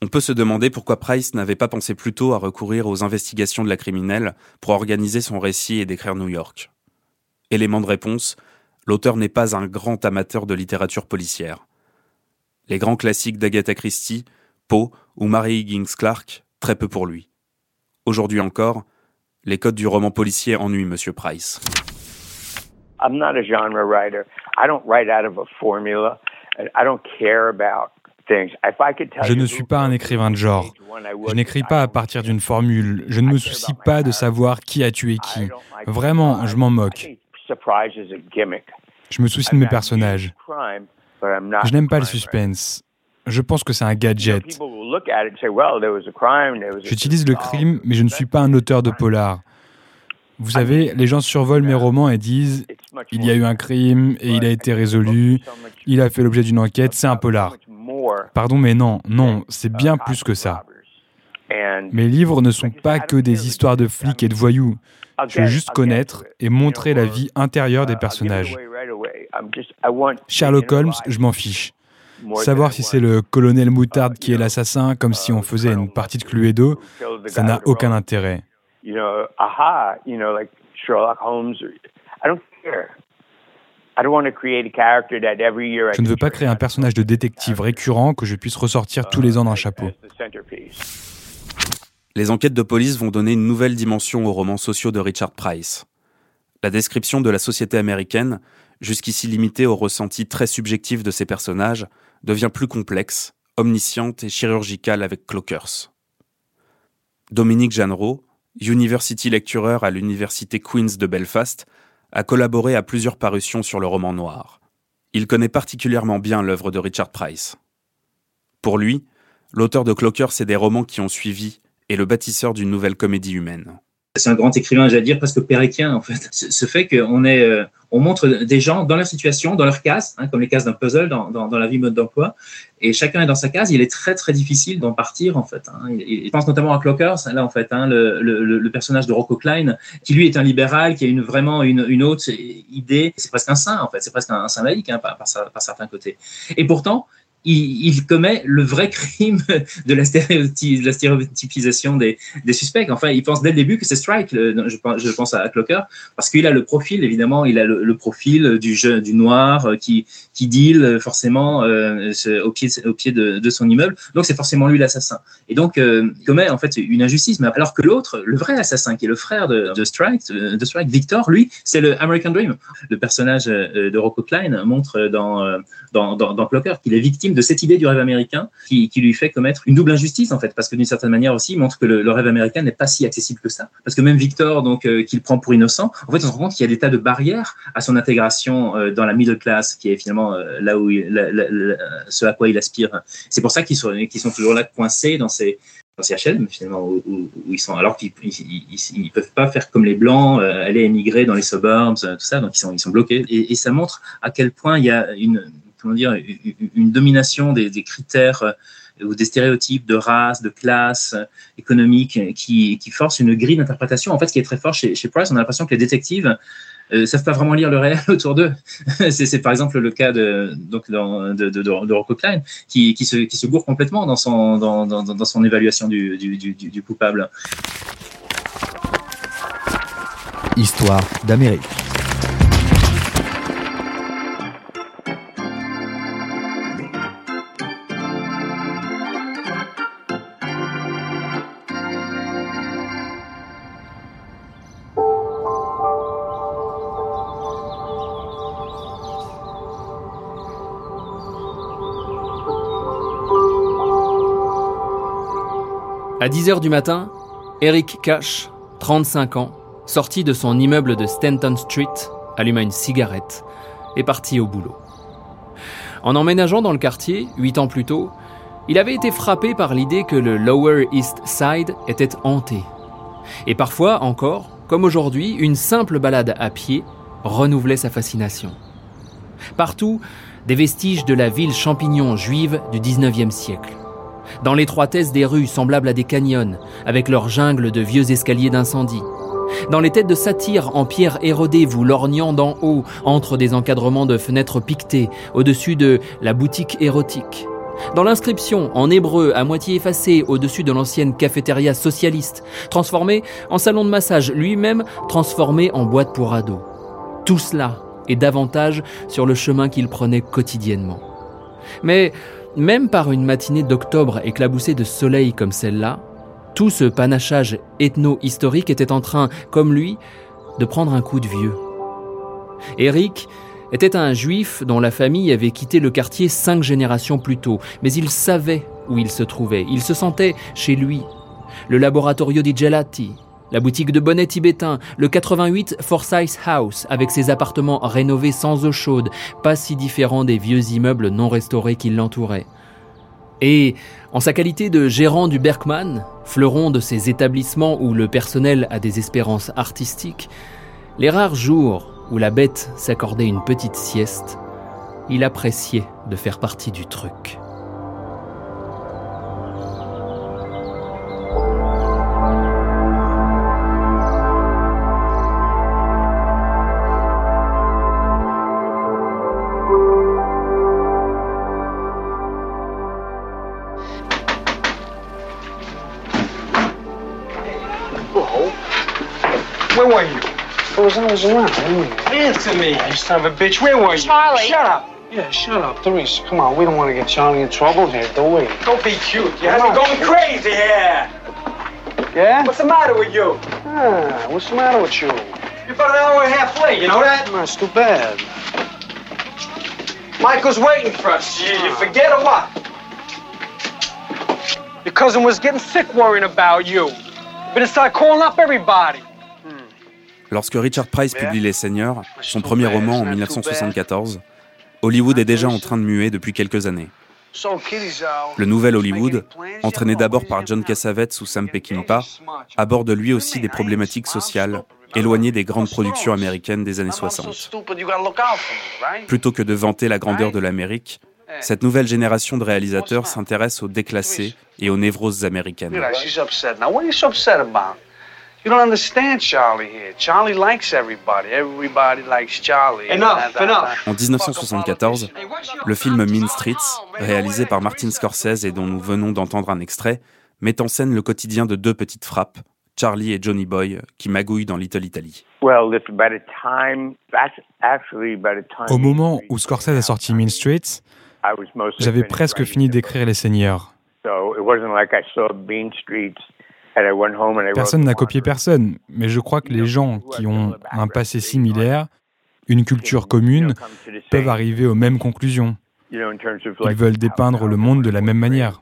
On peut se demander pourquoi Price n'avait pas pensé plus tôt à recourir aux investigations de la criminelle pour organiser son récit et décrire New York. Élément de réponse, l'auteur n'est pas un grand amateur de littérature policière. Les grands classiques d'Agatha Christie, Poe ou Mary Higgins Clark, très peu pour lui. Aujourd'hui encore, les codes du roman policier ennuient M. Price.
I'm not a genre writer. I don't write out of a formula. I don't care about
je ne suis pas un écrivain de genre. Je n'écris pas à partir d'une formule. Je ne me soucie pas de savoir qui a tué qui. Vraiment, je m'en moque. Je me soucie de mes personnages. Je n'aime pas le suspense. Je pense que c'est un gadget. J'utilise le crime, mais je ne suis pas un auteur de polar. Vous savez, les gens survolent mes romans et disent il y a eu un crime et il a été résolu, il a fait l'objet d'une enquête, c'est un polar. Pardon, mais non, non, c'est bien plus que ça. Mes livres ne sont pas que des histoires de flics et de voyous. Je veux juste connaître et montrer la vie intérieure des personnages. Sherlock Holmes, je m'en fiche. Savoir si c'est le colonel Moutarde qui est l'assassin, comme si on faisait une partie de Cluedo, ça n'a aucun intérêt. Je ne veux pas créer un personnage de détective récurrent que je puisse ressortir tous les ans d'un chapeau.
Les enquêtes de police vont donner une nouvelle dimension aux romans sociaux de Richard Price. La description de la société américaine, jusqu'ici limitée au ressenti très subjectif de ses personnages, devient plus complexe, omnisciente et chirurgicale avec Clockers. Dominique Jeanneraud, University Lecturer à l'Université Queen's de Belfast, a collaboré à plusieurs parutions sur le roman noir. Il connaît particulièrement bien l'œuvre de Richard Price. Pour lui, l'auteur de Clocker, c'est des romans qui ont suivi et le bâtisseur d'une nouvelle comédie humaine
c'est un grand écrivain, j'allais dire presque péréquien en fait. Ce fait qu'on est, euh, on montre des gens dans leur situation, dans leur case, hein, comme les cases d'un puzzle dans, dans, la vie mode d'emploi, et chacun est dans sa case. Il est très très difficile d'en partir en fait. Hein. Je pense notamment à Clockers, là en fait, hein, le, le, personnage de Rocco Klein, qui lui est un libéral, qui a une vraiment une, une autre idée. C'est presque un saint en fait, c'est presque un, saint laïque hein, par certains côtés. Et pourtant, il, commet le vrai crime de la, stéréotypisation des, suspects. Enfin, il pense dès le début que c'est Strike, je, pense à Clocker, parce qu'il a le profil, évidemment, il a le, profil du, jeu, du noir euh, qui, deal forcément euh, au pied, de, son immeuble. Donc, c'est forcément lui l'assassin. Et donc, euh, il commet en fait une injustice. Mais alors que l'autre, le vrai assassin, qui est le frère de, Strike, de Strike, Victor, lui, c'est le American Dream. Le personnage de Rocco Klein montre dans, dans, dans, dans Clocker qu'il est victime de cette idée du rêve américain qui, lui fait commettre une double injustice en fait, parce que d'une certaine manière aussi, il montre que le, rêve américain n'est pas si accessible que ça, parce que même Victor, donc euh, qu'il prend pour innocent, en fait, on se rend compte qu'il y a des tas de barrières à son intégration euh, dans la middle class, qui est finalement euh, là où ce à quoi il aspire. C'est pour ça qu'ils sont, sont toujours là coincés dans ces dans finalement où, ils sont alors qu'ils ils, peuvent pas faire comme les blancs aller émigrer dans les suburbs tout ça. Donc ils sont ils sont bloqués. Et ça montre à quel point il y a une comment dire, une domination des, critères euh, ou des stéréotypes de race, de classe euh, économique qui, qui force une grille d'interprétation. En fait, ce qui est très fort chez, chez Price, on a l'impression que les détectives ne euh, savent pas vraiment lire le réel <laughs> autour d'eux. <laughs> c'est par exemple le cas de, donc, de, de, de, Rocco Klein, qui, se, qui gourre complètement dans son, dans, dans, son évaluation du coupable.
Histoire d'Amérique.
À 10h du matin, Eric Cash, 35 ans, sorti de son immeuble de Stanton Street, alluma une cigarette et partit au boulot. En emménageant dans le quartier, huit ans plus tôt, il avait été frappé par l'idée que le Lower East Side était hanté. Et parfois encore, comme aujourd'hui, une simple balade à pied renouvelait sa fascination. Partout, des vestiges de la ville champignon juive du 19e siècle dans l'étroitesse des rues semblables à des canyons, avec leurs jungles de vieux escaliers d'incendie. Dans les têtes de satyres en pierre érodée vous lorgnant d'en haut entre des encadrements de fenêtres piquetées au-dessus de la boutique érotique. Dans l'inscription en hébreu à moitié effacée au-dessus de l'ancienne cafétéria socialiste, transformée en salon de massage, lui-même transformé en boîte pour ados. Tout cela et davantage sur le chemin qu'il prenait quotidiennement. Mais même par une matinée d'octobre éclaboussée de soleil comme celle-là, tout ce panachage ethno-historique était en train, comme lui, de prendre un coup de vieux. Eric était un juif dont la famille avait quitté le quartier cinq générations plus tôt, mais il savait où il se trouvait, il se sentait chez lui. Le laboratorio di gelati, la boutique de bonnets tibétains, le 88 Forsyth House, avec ses appartements rénovés sans eau chaude, pas si différents des vieux immeubles non restaurés qui l'entouraient. Et, en sa qualité de gérant du Berkman, fleuron de ces établissements où le personnel a des espérances artistiques, les rares jours où la bête s'accordait une petite sieste, il appréciait de faire partie du truc.
I was, I was around. Answer me, you son of a bitch. Where were you?
Charlie.
Shut up. Yeah, shut up, Therese. Come on, we don't want to get Charlie in trouble here, do we?
Don't be cute. You have
Come
me going crazy here.
Yeah?
What's the matter with you?
Ah, what's the matter with you?
You're about an hour and a half late, you know that?
That's too bad.
Michael's waiting for us. You, you forget or what?
Your cousin was getting sick worrying about you. Better start calling up everybody.
Lorsque Richard Price publie Les Seigneurs, son premier roman en 1974, Hollywood est déjà en train de muer depuis quelques années. Le nouvel Hollywood, entraîné d'abord par John Cassavetes ou Sam Peckinpah, aborde lui aussi des problématiques sociales éloignées des grandes productions américaines des années 60. Plutôt que de vanter la grandeur de l'Amérique, cette nouvelle génération de réalisateurs s'intéresse aux déclassés et aux névroses américaines.
You don't understand Charlie here. Charlie likes everybody. Everybody likes Charlie.
Enough, enough.
En 1974, le film Mean Streets, réalisé par Martin Scorsese et dont nous venons d'entendre un extrait, met en scène le quotidien de deux petites frappes, Charlie et Johnny Boy, qui magouillent dans Little Italy.
Well, if by the time that's actually by the time
Au moment où Scorsese a sorti Mean Streets, j'avais presque fini d'écrire Les Seigneurs. Personne n'a copié personne, mais je crois que les gens qui ont un passé similaire, une culture commune, peuvent arriver aux mêmes conclusions. Ils veulent dépeindre le monde de la même manière.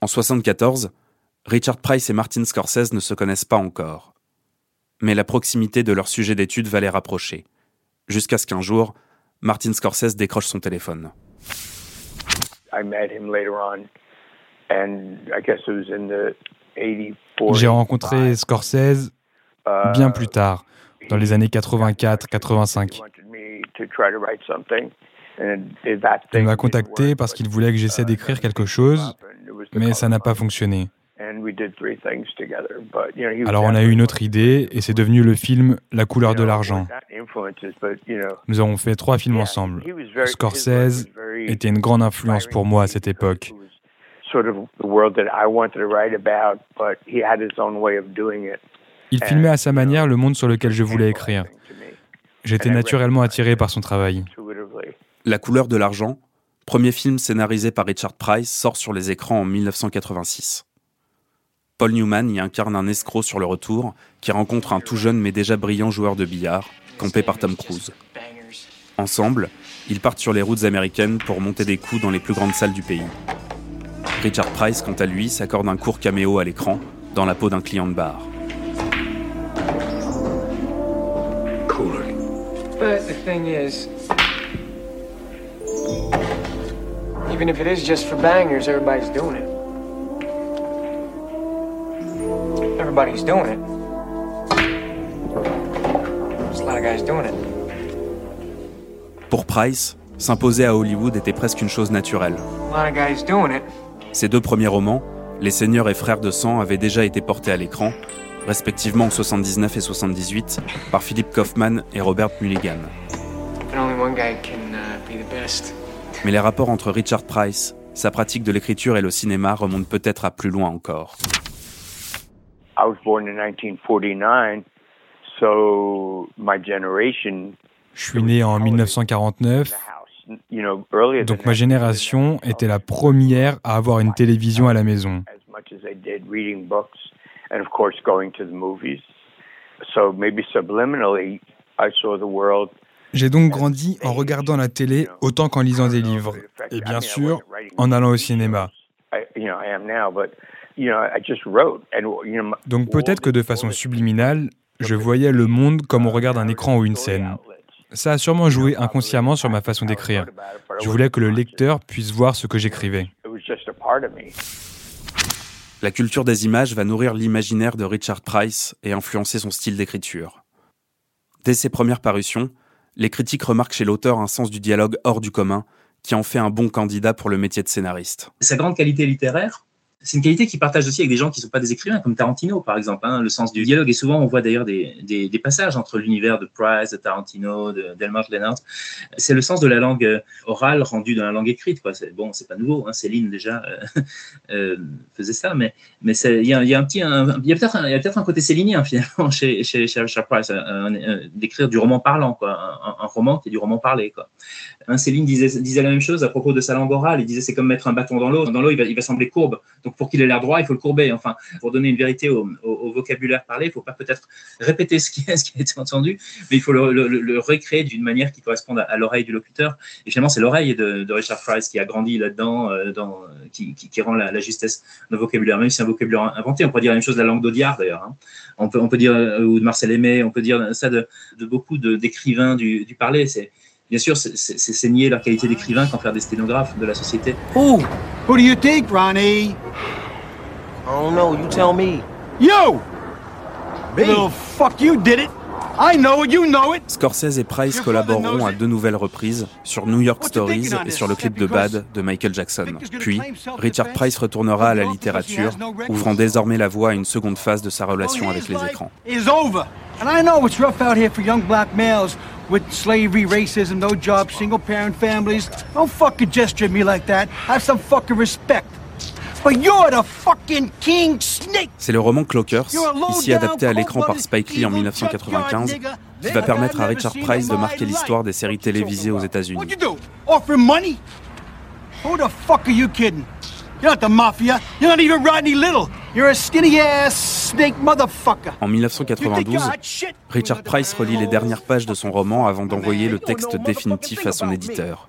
En 74, Richard Price et Martin Scorsese ne se connaissent pas encore. Mais la proximité de leur sujet d'étude va les rapprocher. Jusqu'à ce qu'un jour, Martin Scorsese décroche son téléphone.
J'ai rencontré Scorsese
uh,
bien plus tard, dans les années 84-85.
he wanted me to try to write something, and if that
Il m'a contacté parce qu'il voulait que j'essaie d'écrire quelque chose, mais ça n'a pas fonctionné.
And we did three things together, but, you know, he was
Alors on a eu une autre idée et c'est devenu le film La couleur de l'argent. Nous avons fait trois films ensemble. Scorsese était une grande influence pour moi à cette époque.
Sort of the world that I wanted to write about, but he had his own way of doing it.
Il filmait à sa manière le monde sur lequel je voulais écrire. J'étais naturellement attiré par son travail.
La couleur de l'argent, premier film scénarisé par Richard Price, sort sur les écrans en 1986. Paul Newman y incarne un escroc sur le retour qui rencontre un tout jeune mais déjà brillant joueur de billard, campé par Tom Cruise. Ensemble, ils partent sur les routes américaines pour monter des coups dans les plus grandes salles du pays. Richard Price, quant à lui, s'accorde un court caméo à l'écran dans la peau d'un client de bar.
Cooler.
But the thing is, even if it is just for bangers, everybody's doing it. Everybody's doing it. There's a lot of guys doing it.
Pour Price, s'imposer à Hollywood était presque une chose naturelle.
A lot of guys doing it.
Ses deux premiers romans, Les Seigneurs et Frères de sang, avaient déjà été portés à l'écran, respectivement en 79 et 78, par Philip Kaufman et Robert Mulligan.
And only one guy can uh, be the best.
Mais les rapports entre Richard Price, sa pratique de l'écriture et le cinéma remontent peut-être à plus loin encore.
I was born in 1949, so my generation,
Je suis né en 1949, donc ma génération était la première à avoir une télévision à la maison. J'ai donc grandi en regardant la télé autant qu'en lisant des livres, et bien sûr en allant au cinéma. Donc peut-être que de façon subliminale, je voyais le monde comme on regarde un écran ou une scène. Ça a sûrement joué inconsciemment sur ma façon d'écrire. Je voulais que le lecteur puisse voir ce que j'écrivais.
La culture des images va nourrir l'imaginaire de Richard Price et influencer son style d'écriture. Dès ses premières parutions, les critiques remarquent chez l'auteur un sens du dialogue hors du commun qui en fait un bon candidat pour le métier de scénariste.
Sa grande qualité littéraire, c'est une qualité qu'il partage aussi avec des gens qui ne sont pas des écrivains, comme Tarantino, par exemple, hein, le sens du dialogue. Et souvent, on voit d'ailleurs des, passages entre l'univers de Price, de Tarantino, de Delmont Leonard. C'est le sens de la langue euh, orale rendu dans la langue écrite. Quoi. Bon, c'est pas nouveau. Hein, Céline, déjà, euh, <laughs> euh, faisait ça. Mais il y a, peut-être un, côté célinien, <laughs> finalement, chez, chez, chez Richard Price, d'écrire du roman parlant, quoi, un, roman qui est du roman parlé. Quoi. Céline disait, disait la même chose à propos de sa langue orale. Il disait c'est comme mettre un bâton dans l'eau. Dans l'eau, il va, il va sembler courbe. Donc pour qu'il ait l'air droit, il faut le courber. Enfin, pour donner une vérité au, vocabulaire parlé, il faut pas peut-être répéter ce qui, <laughs> a été entendu, mais il faut le, recréer d'une manière qui corresponde à, l'oreille du locuteur. Et finalement, c'est l'oreille de, Richard Price qui a grandi là-dedans, euh, qui, rend la, justesse de vocabulaire, même si c'est un vocabulaire inventé. On peut dire la même chose de la langue d'Audiard d'ailleurs. hein. On peut, dire euh, ou de Marcel Aimé, on peut dire ça de, beaucoup d'écrivains du, du parler. Bien sûr, c'est- nier leur qualité d'écrivain qu'en faire des sténographes de la société.
Who? Who do you think, Ronnie? I don't know. You tell me. You! Little fuck, you did it. I know it. You know it.
Scorsese et Price collaboreront à deux nouvelles reprises sur New York Stories et sur le clip de Bad de Michael Jackson. Puis, Richard Price retournera à la littérature, ouvrant désormais la voie à une seconde phase de sa relation avec les écrans.
With slavery, racism, no jobs, single parent families. Don't fucking gesture at me like that. Have some fucking respect. But you're the fucking king snake.
C'est le roman Clockers, ici adapté à l'écran par Spike Lee en 1995, qui va permettre à Richard Price de marquer l'histoire des séries télévisées aux États-Unis.
What'd you do? Offer money? Who the fuck are you kidding? You're not the mafia. You're not even Rodney Little. You're a skinny ass snake motherfucker.
En 1992, Richard Price relit les dernières pages de son roman avant d'envoyer le texte définitif à son éditeur.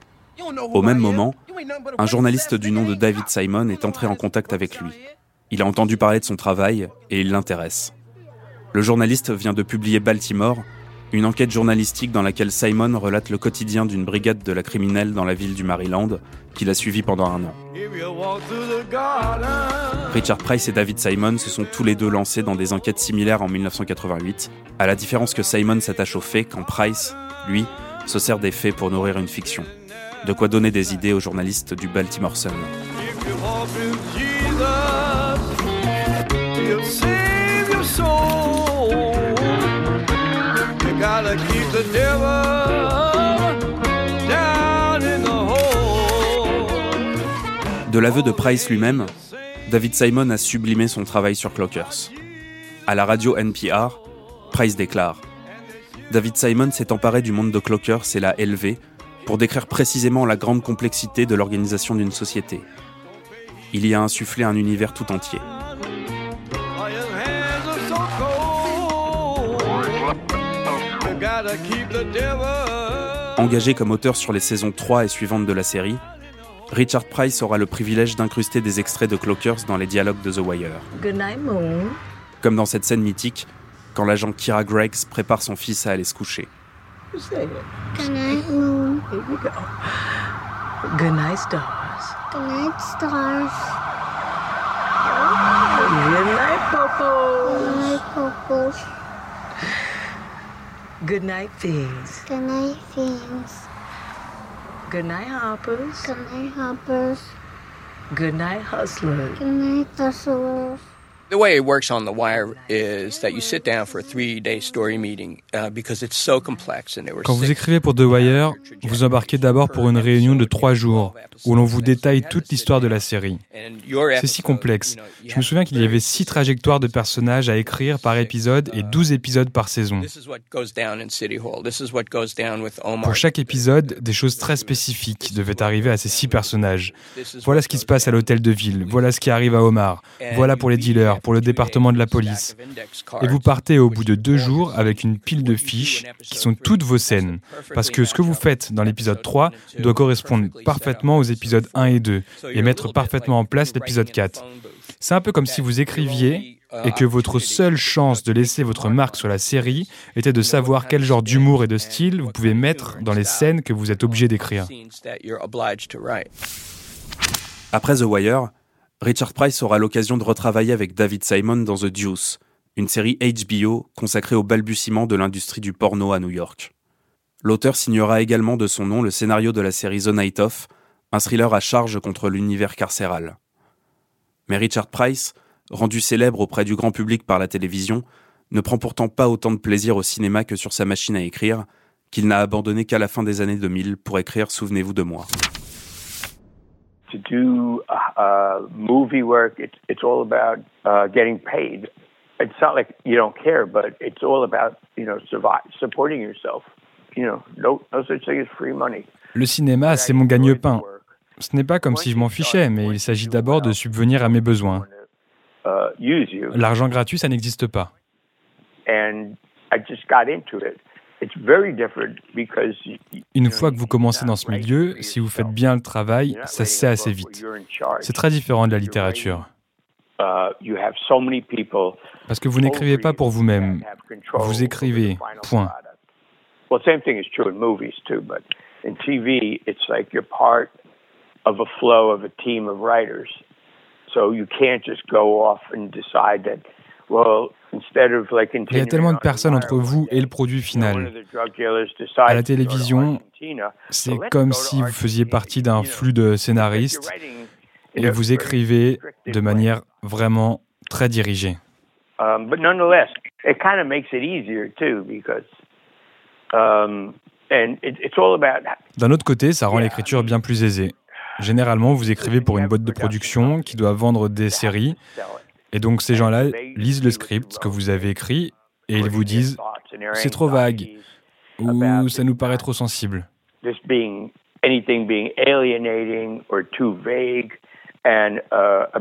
Au même moment, un journaliste du nom de David Simon est entré en contact avec lui. Il a entendu parler de son travail et il l'intéresse. Le journaliste vient de publier Baltimore, une enquête journalistique dans laquelle Simon relate le quotidien d'une brigade de la criminelle dans la ville du Maryland, qu'il a suivi pendant un an. Richard Price et David Simon se sont tous les deux lancés dans des enquêtes similaires en 1988, à la différence que Simon s'attache aux faits quand Price, lui, se sert des faits pour nourrir une fiction. De quoi donner des idées aux journalistes du Baltimore Sun. De l'aveu de Price lui-même, David Simon a sublimé son travail sur Clockers. À la radio NPR, Price déclare David Simon s'est emparé du monde de Clockers et l'a élevé pour décrire précisément la grande complexité de l'organisation d'une société. Il y a insufflé un univers tout entier. Engagé comme auteur sur les saisons 3 et suivantes de la série, Richard Price aura le privilège d'incruster des extraits de Clockers dans les dialogues de The Wire.
Good night, Moon.
Comme dans cette scène mythique, quand l'agent Kira Greggs prépare son fils à aller se coucher.
Good night, moon.
Here we go. Good night, stars.
Good night, stars.
Good night, Popo.
Good night, Popos.
Good night, Figs.
Good night, Fiends.
Good night, Hoppers.
Good night, Hoppers.
Good night, Hustlers.
Good night, Hustlers.
The way it works on The Wire is that you sit down for a three-day story meeting uh, because it's so complex and there were
Quand vous écrivez pour The Wire, vous embarquez d'abord pour une réunion de trois jours où l'on vous détaille toute l'histoire de la série. C'est si complexe. Je me souviens qu'il y avait six trajectoires de personnages à écrire par épisode et 12 épisodes par saison.
This is what goes down in City Hall. This is what goes down with Omar.
Pour chaque épisode, des choses très spécifiques devaient arriver à ces six personnages. Voilà ce qui se passe à l'hôtel de ville, voilà ce qui arrive à Omar, voilà pour les dealers, pour le département de la police. Et vous partez au bout de deux jours avec une pile de fiches qui sont toutes vos scènes. Parce que ce que vous faites dans l'épisode 3 doit correspondre parfaitement aux épisodes 1 et 2 et mettre parfaitement en place l'épisode 4. C'est un peu comme si vous écriviez et que votre seule chance de laisser votre marque sur la série était de savoir quel genre d'humour et de style vous pouvez mettre dans les scènes que vous êtes obligé d'écrire.
Après The Wire, Richard Price aura l'occasion de retravailler avec David Simon dans The Deuce, une série HBO consacrée au balbutiement de l'industrie du porno à New York. L'auteur signera également de son nom le scénario de la série The Night Of, un thriller à charge contre l'univers carcéral. Mais Richard Price, rendu célèbre auprès du grand public par la télévision, ne prend pourtant pas autant de plaisir au cinéma que sur sa machine à écrire, qu'il n'a abandonné qu'à la fin des années 2000 pour écrire Souvenez-vous de moi.
To do uh, uh, movie work, it's it's all about uh, getting paid. It's not like you don't care, but it's all about you know survive, supporting yourself. You know, no no such thing as free money.
Le cinéma, c'est mon gagne-pain. Ce n'est pas comme si je m'en fichais, mais il s'agit d'abord de subvenir à mes besoins.
Uh,
L'argent gratuit, ça n'existe pas.
and I just got into it. It's very different because you, you
Une fois que vous commencez dans ce milieu, si vous faites bien le travail, ça se sait assez vite. C'est très différent de la littérature.
Uh.
Parce que vous n'écrivez pas pour vous-même. Vous écrivez, point. Il y a tellement de
on
personnes entre vous et le produit final. À la télévision, c'est comme si vous faisiez partie d'un flux de scénaristes et vous écrivez de manière vraiment très dirigée.
Um, um,
D'un autre côté, ça rend l'écriture bien plus aisée. Généralement, vous écrivez pour une boîte de production qui doit vendre des séries, et donc ces gens-là lisent le script que vous avez écrit et ils vous disent c'est trop vague ou ça nous paraît trop sensible.
uh, uh.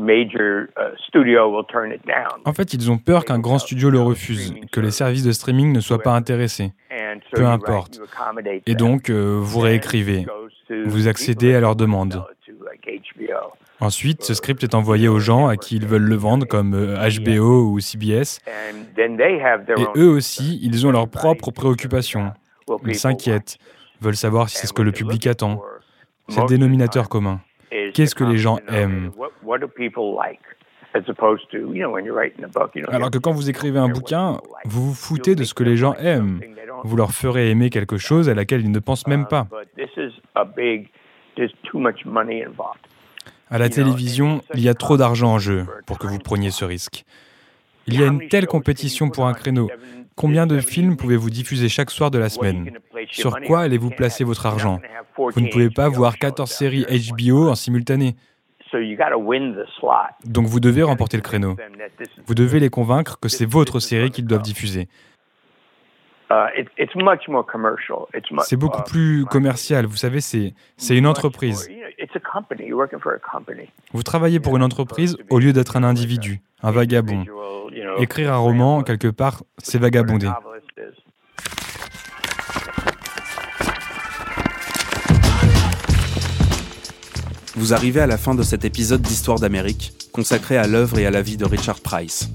En fait, ils ont peur qu'un grand studio le refuse, que les services de streaming ne soient pas intéressés.
And so
Peu importe. Et donc, euh, vous réécrivez. Vous accédez à leurs demandes. Ensuite, ce script est envoyé aux gens à qui ils veulent le vendre, comme euh, HBO ou CBS. Et eux aussi, ils ont leurs propres préoccupations. Ils s'inquiètent, veulent savoir si c'est ce que le public attend. C'est le dénominateur commun. Qu'est-ce que les gens aiment? Alors que quand vous écrivez un bouquin, vous vous foutez de ce que les gens aiment. Vous leur ferez aimer quelque chose à laquelle ils ne pensent même pas. À la télévision, il y a trop d'argent en jeu pour que vous preniez ce risque. Il y a une telle compétition pour un créneau. Combien de films pouvez-vous diffuser chaque soir de la semaine? Sur quoi allez-vous placer votre argent? Vous ne pouvez pas voir 14 séries HBO en simultané. Donc vous devez remporter le créneau. Vous devez les convaincre que c'est votre série qu'ils doivent diffuser.
Uh, it, it's much more commercial. It's much.
C'est beaucoup plus commercial. Vous savez, c'est c'est une entreprise.
You know, it's a company. You're working for a company.
Vous travaillez pour une entreprise au lieu d'être un individu, un vagabond. Écrire un roman, quelque part, c'est vagabonder.
Vous arrivez à la fin de cet épisode d'Histoire d'Amérique, consacré à l'œuvre et à la vie de Richard Price.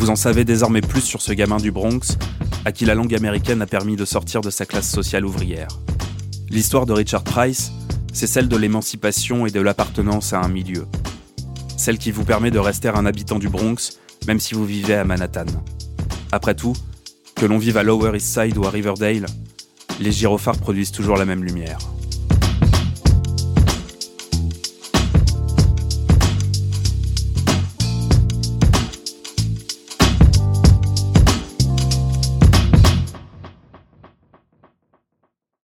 Vous en savez désormais plus sur ce gamin du Bronx, à qui la langue américaine a permis de sortir de sa classe sociale ouvrière. L'histoire de Richard Price, c'est celle de l'émancipation et de l'appartenance à un milieu. Celle qui vous permet de rester un habitant du Bronx, même si vous vivez à Manhattan. Après tout, que l'on vive à Lower East Side ou à Riverdale, les gyrophares produisent toujours la même lumière.